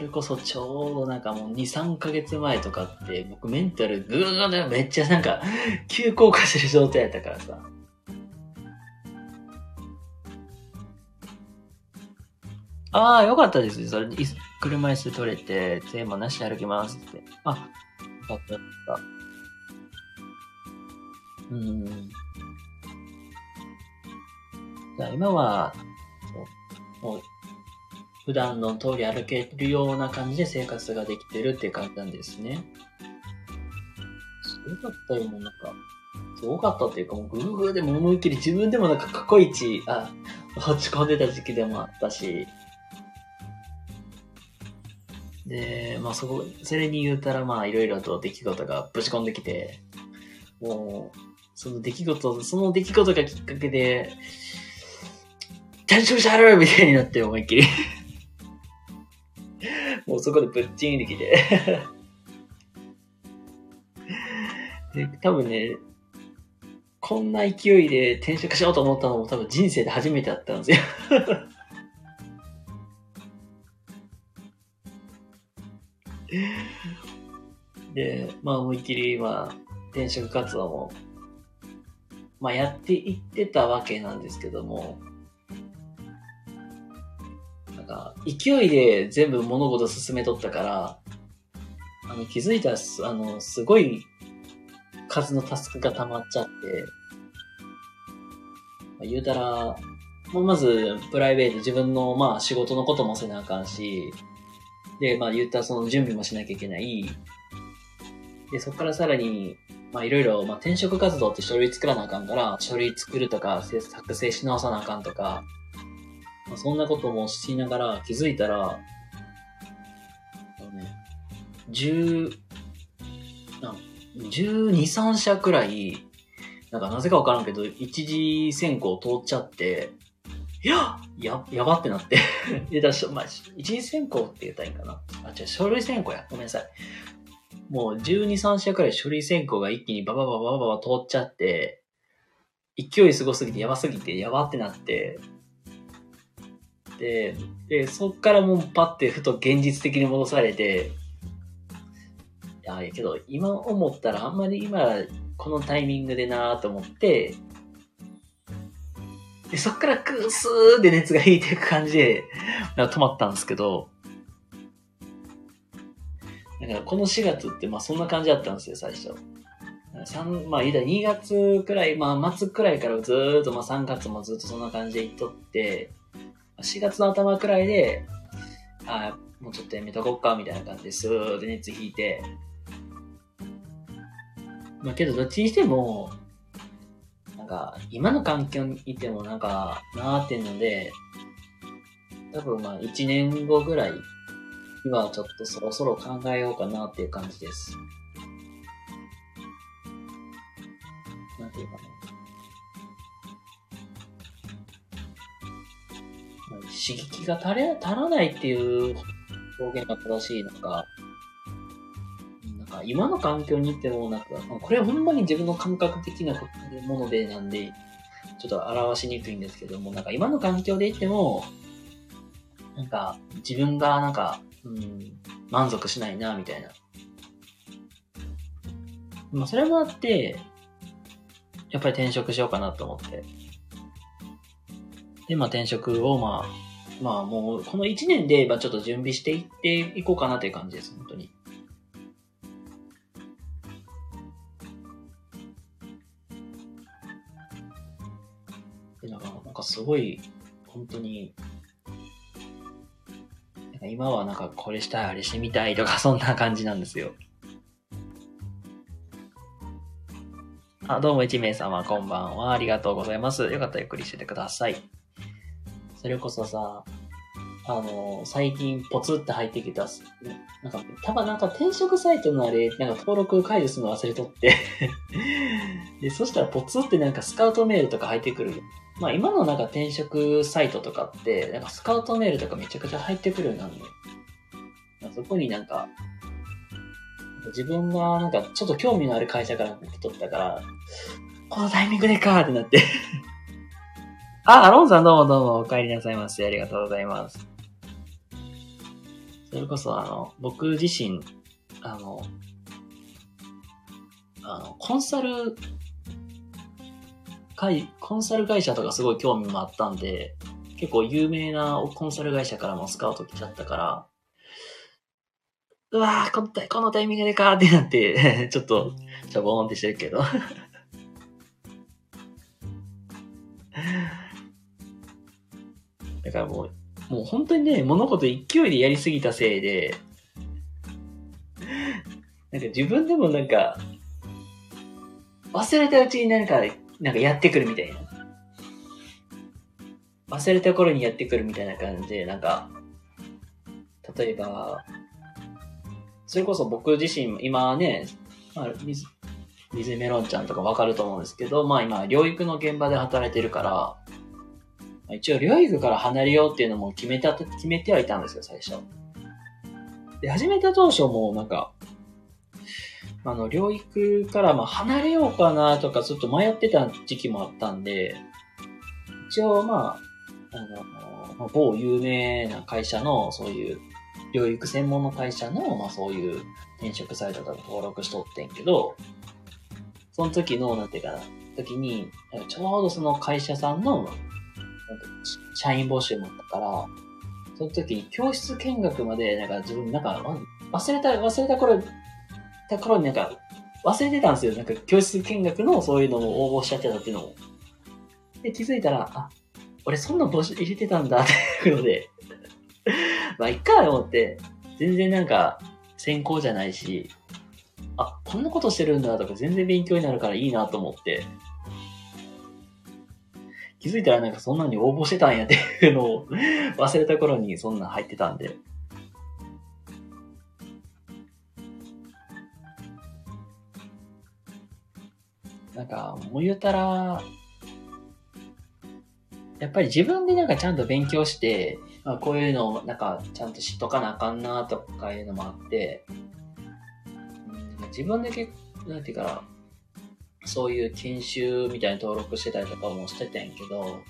それこそちょうどなんかもう2、3ヶ月前とかって僕メンタルグーッめっちゃなんか急降下してる状態やったからさ。ああ、よかったです。それ、車椅子取れて、テーマなし歩きますって。あ、よかった、よかった。うん。じゃあ今は、もう、普段の通り歩けるような感じで生活ができてるっていう感じなんですね。すごかったよ、もうなんか。すごかったっていうか、もうグーグーでも思いっきり自分でもなんか過去一、あ、落ち込んでた時期でもあったし。で、まあそこ、それに言うたらまあいろいろと出来事がぶち込んできて、もう、その出来事、その出来事がきっかけで、転職したるみたいになって思いっきり。もうそこでぶっちんできて。で、多分ね、こんな勢いで転職しようと思ったのも多分人生で初めてだったんですよ。で、まあ思いっきり、まあ、転職活動も、まあやっていってたわけなんですけども、勢いで全部物事進めとったから、あの、気づいたら、あの、すごい数のタスクが溜まっちゃって、まあ、言うたら、もうまず、プライベート、自分の、まあ、仕事のこともせなあかんし、で、まあ、言ったらその準備もしなきゃいけない。で、そこからさらに、まあ、いろいろ、まあ、転職活動って書類作らなあかんから、書類作るとか、作成し直さなあかんとか、まあ、そんなこともしながら気づいたら、あのね、10、なん12、3社くらい、なんかなぜかわからんけど、一次選考通っちゃって、いやや、やばってなって。で、だしまあ、一次選考って言ったらいいんかな？あ、違う、書類選考や。ごめんなさい。もう12、3社くらい書類選考が一気にバババババババ通っちゃって、勢いすごすぎてやばすぎてやばってなって、で、で、そっからもうパッてふと現実的に戻されて、いや、いやけど今思ったらあんまり今このタイミングでなと思って、で、そっからクースーで熱が引いていく感じで、止まったんですけど、だからこの4月ってまあそんな感じだったんですよ、最初。三まあ、言うた2月くらい、まあ末くらいからずっと、まあ3月もずっとそんな感じでいっとって、4月の頭くらいで、あもうちょっとやめとこっか、みたいな感じでスーッと熱引いて、まあけどどっちにしても、なんか、今の環境にいてもなんか、なーってんので、多分まあ1年後ぐらいにはちょっとそろそろ考えようかなっていう感じです。なんていうかな。刺激が足れ、足らないっていう表現が正しいのか、なんか今の環境にいてもなんか、これはほんまに自分の感覚的なものでなんで、ちょっと表しにくいんですけども、なんか今の環境でいても、なんか自分がなんか、うん、満足しないな、みたいな。まあそれもあって、やっぱり転職しようかなと思って。で、まあ転職をまあ、まあもうこの1年で、まあちょっと準備していっていこうかなという感じです、本当に。で、なんか、なんかすごい、本当に、なんか今はなんかこれしたい、あれしてみたいとか、そんな感じなんですよ。あ、どうも1名様、こんばんは。ありがとうございます。よかったらゆっくりしててください。それこそさ、あの、最近ポツって入ってきたす、なんか、たまなんか転職サイトのあれ、なんか登録解除するの忘れとって で、そしたらポツってなんかスカウトメールとか入ってくる。まあ今のなんか転職サイトとかって、なんかスカウトメールとかめちゃくちゃ入ってくるようになるのよ。そこになんか、自分がなんかちょっと興味のある会社から来とったから、このタイミングでかーってなって。あ、アロンさんどうもどうもお帰りなさいませ。ありがとうございます。それこそあの、僕自身、あの、あの、コンサル、会、コンサル会社とかすごい興味もあったんで、結構有名なコンサル会社からもスカウト来ちゃったから、うわーこのタイ、ミングでかーってなって、ちょっと、しょぼーんってしてるけど。だからもう、もう本当にね、物事勢いでやりすぎたせいで、なんか自分でもなんか、忘れたうちになんか、なんかやってくるみたいな。忘れた頃にやってくるみたいな感じで、なんか、例えば、それこそ僕自身、今ね、まあ、水、水メロンちゃんとかわかると思うんですけど、まあ今、療育の現場で働いてるから、一応療育から離れようっていうのも決めた、決めてはいたんですよ、最初。で、始めた当初もなんか、あの、療育からまあ離れようかなとかちょっと迷ってた時期もあったんで、一応まあ、あの、某有名な会社のそういう療育専門の会社の、まあそういう転職サイトとか登録しとってんけど、その時の、なんていうかな、時に、ちょうどその会社さんの、社員募集もあったから、その時に教室見学まで、なんか自分、なんか、忘れた、忘れた頃、た頃になんか、忘れてたんですよ。なんか教室見学のそういうのも応募しちゃってたっていうのも。で、気づいたら、あ、俺そんな募集入れてたんだっていうので、まあ、いっかと思って、全然なんか、専攻じゃないし、あ、こんなことしてるんだとか全然勉強になるからいいなと思って、気づいたらなんかそんなに応募してたんやっていうのを 忘れた頃にそんなん入ってたんで。なんか、もう言うたら、やっぱり自分でなんかちゃんと勉強して、まあ、こういうのをなんかちゃんと知っとかなあかんなとかいうのもあって、自分で結構、なんていうかな、そういう研修みたいに登録してたりとかもしてたんやけど、も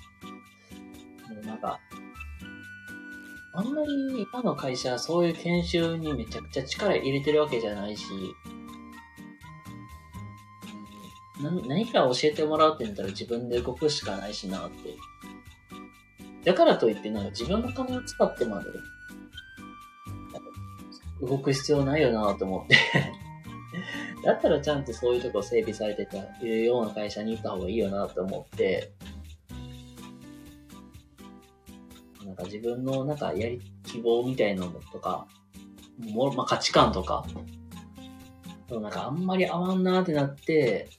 うなんか、あんまり今の会社はそういう研修にめちゃくちゃ力入れてるわけじゃないし、な何か教えてもらうってなったら自分で動くしかないしなって。だからといってなんか自分の金を使ってまで、動く必要ないよなと思って。だったらちゃんとそういうとこ整備されてた、いるような会社に行った方がいいよなと思って、なんか自分のなんかやり、希望みたいなのとか、もまあ、価値観とか、なんかあんまり合わんなーってなって、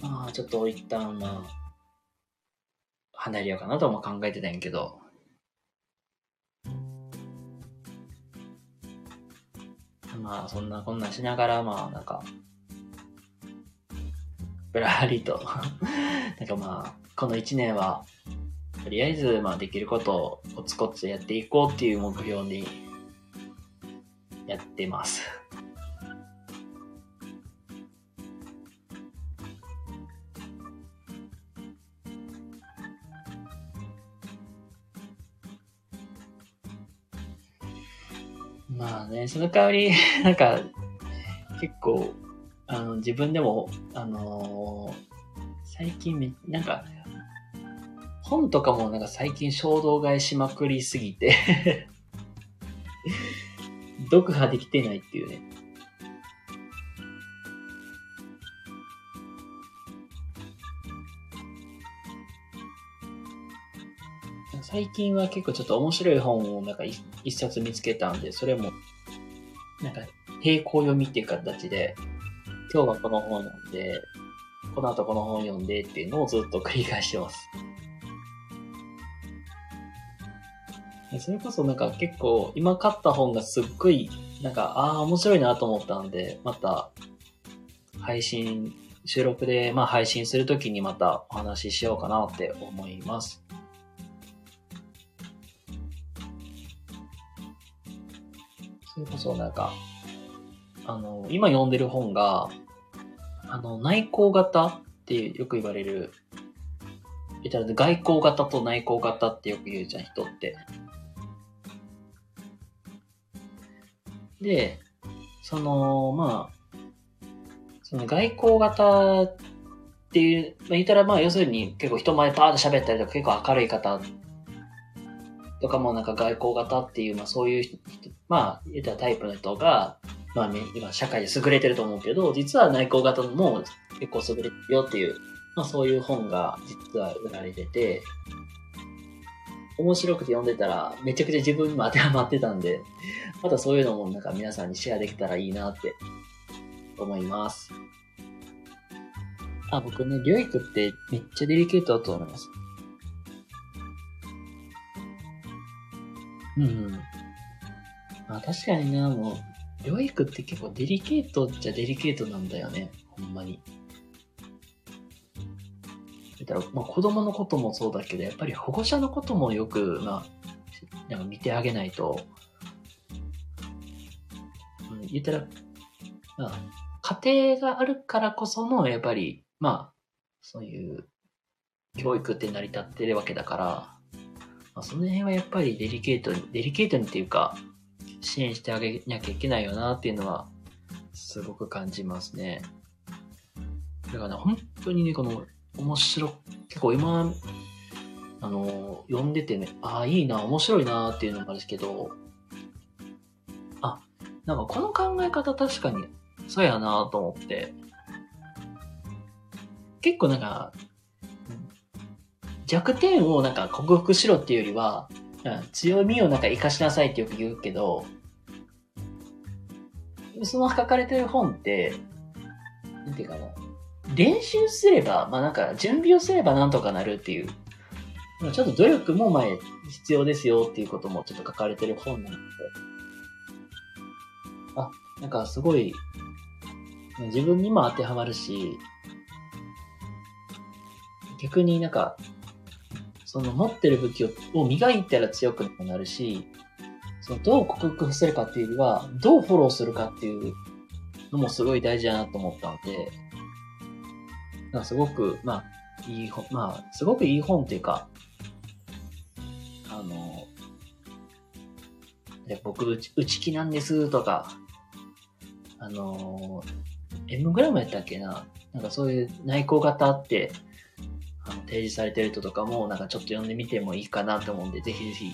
まあちょっと一旦まあ、離れようかなとも考えてたんやけど、まあそんなこんなしながら、まあなんか、ぶらりと、なんかまあ、この1年は、とりあえず、まあできることをコツコツやっていこうっていう目標に、やってます。ね、その代わり、なんか、結構、あの、自分でも、あのー最近め、なんか、本とかもなんか最近衝動買いしまくりすぎて、読破できてないっていうね。最近は結構ちょっと面白い本をなんか一冊見つけたんで、それも、なんか並行読みっていう形で、今日はこの本読んで、この後この本読んでっていうのをずっと繰り返してます。それこそなんか結構今買った本がすっごいなんかああ面白いなと思ったんで、また配信、収録でまあ配信するときにまたお話ししようかなって思います。それこそなんか、あの、今読んでる本が、あの、内向型ってよく言われる、言ったら外向型と内向型ってよく言うじゃん、人って。で、その、まあ、その外交型っていう、まあ、言ったらまあ要するに結構人前パーッと喋ったりとか結構明るい方とかもなんか外交型っていう、まあそういう人、まあ言ったタイプの人が、まあ今社会で優れてると思うけど、実は内向型も結構優れてるよっていう、まあそういう本が実は売られてて、面白くて読んでたら、めちゃくちゃ自分にも当てはまってたんで、またそういうのもなんか皆さんにシェアできたらいいなって思います。あ、僕ね、療育ってめっちゃデリケートだと思います。うん、まあ確かにな、もう、療育って結構デリケートっちゃデリケートなんだよね。ほんまに。だから、まあ、子供のこともそうだけど、やっぱり保護者のこともよく、まあ、なんか見てあげないと、うん、言ったら、まあ、家庭があるからこその、やっぱり、まあ、そういう教育って成り立ってるわけだから、まあ、その辺はやっぱりデリケートに、デリケートにっていうか、支援してあげなきゃいけないよなっていうのは、すごく感じますね。だからね、本当にね、この面白、結構今、あの、読んでてね、ああ、いいな、面白いなっていうのもあるけど、あ、なんかこの考え方確かに、そうやなと思って、結構なんか、弱点をなんか克服しろっていうよりは、強みをなんか活かしなさいってよく言うけど、その書かれてる本って、なんていうかな、練習すれば、まあなんか準備をすればなんとかなるっていう、ちょっと努力も前必要ですよっていうこともちょっと書かれてる本なので、あ、なんかすごい、自分にも当てはまるし、逆になんか、その持ってる武器を磨いたら強くなるし、そのどう克服するかっていうよりは、どうフォローするかっていうのもすごい大事だなと思ったので、なんかすごく、まあ、いい本、まあ、すごくいい本っていうか、あの、で僕、内気なんですとか、あの、M グラムやったっけななんかそういう内向型ってあの提示されてる人とかも、なんかちょっと読んでみてもいいかなと思うんで、ぜひぜひ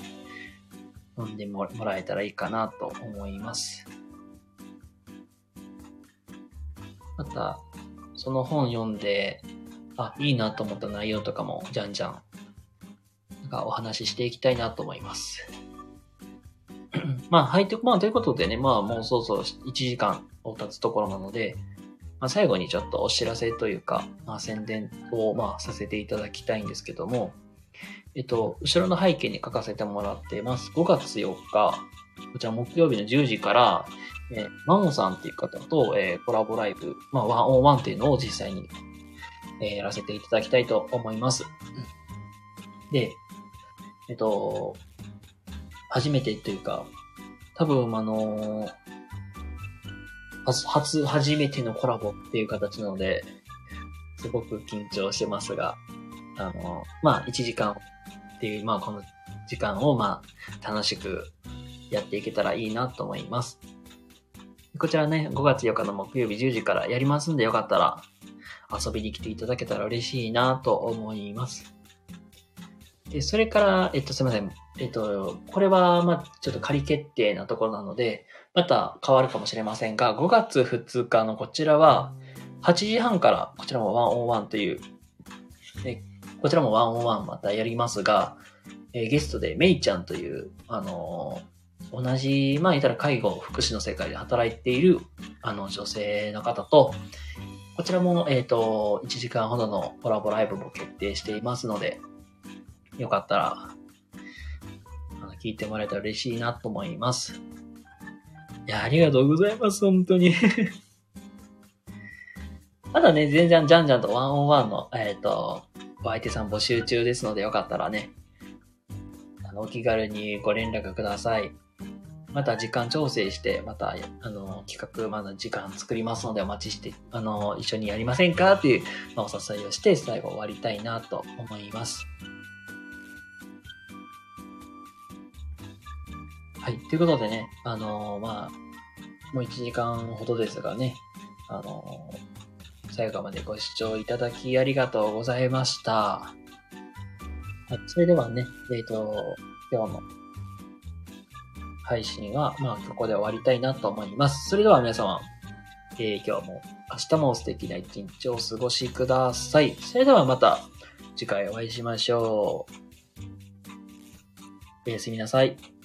読んでもらえたらいいかなと思います。また、その本読んで、あ、いいなと思った内容とかも、じゃんじゃん、なんかお話ししていきたいなと思います。まあ、はい、まあ、ということでね、まあ、もうそうそう1時間を経つところなので、まあ、最後にちょっとお知らせというか、まあ、宣伝を、まあ、させていただきたいんですけども、えっと、後ろの背景に書かせてもらってます。5月4日、こちら木曜日の10時から、えー、マモさんっていう方と、えー、コラボライブ、まあ、ワンオンワンっていうのを実際に、えー、やらせていただきたいと思います。で、えっと、初めてというか、多分、あの初、初、初めてのコラボっていう形なので、すごく緊張してますが、あのまあ、1時間っていう、まあ、この時間を、まあ、楽しくやっていけたらいいなと思います。こちらね、5月4日の木曜日10時からやりますんで、よかったら遊びに来ていただけたら嬉しいなと思います。で、それから、えっと、すいません。えっと、これは、まあ、ちょっと仮決定なところなので、また変わるかもしれませんが、5月2日のこちらは、8時半から、こちらもワンオンワンという、えこちらもワンオンワンまたやりますが、え、ゲストでメイちゃんという、あのー同じ、まあ言ったら介護、福祉の世界で働いている、あの、女性の方と、こちらも、えっ、と、1時間ほどのコラボライブも決定していますので、よかったら、あの聞いてもらえたら嬉しいなと思います。いや、ありがとうございます、本当に。まだね、全然じゃんじゃんとワンオンワンの、えっ、と、お相手さん募集中ですので、よかったらね、あの、お気軽にご連絡ください。また時間調整して、また、あの、企画、まだ時間作りますので、お待ちして、あの、一緒にやりませんか？っていう、まあ、お誘いをして、最後終わりたいなと思います。はい。ということでね、あのまあ、もう1時間ほどですがね、あの最後までご視聴いただきありがとうございました。それではね、えっ、と、今日の配信は、まあ、ここで終わりたいなと思います。それでは皆様、えー今日も、明日も素敵な一日をお過ごしください。それではまた次回お会いしましょう。おやすみなさい。